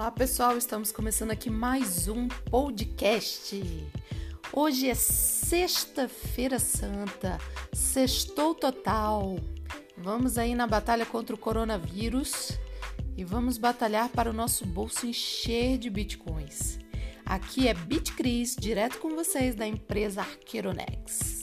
Olá pessoal, estamos começando aqui mais um podcast. Hoje é Sexta-feira Santa, sextou total. Vamos aí na batalha contra o coronavírus e vamos batalhar para o nosso bolso encher de bitcoins. Aqui é BitCris, direto com vocês da empresa Arqueronex.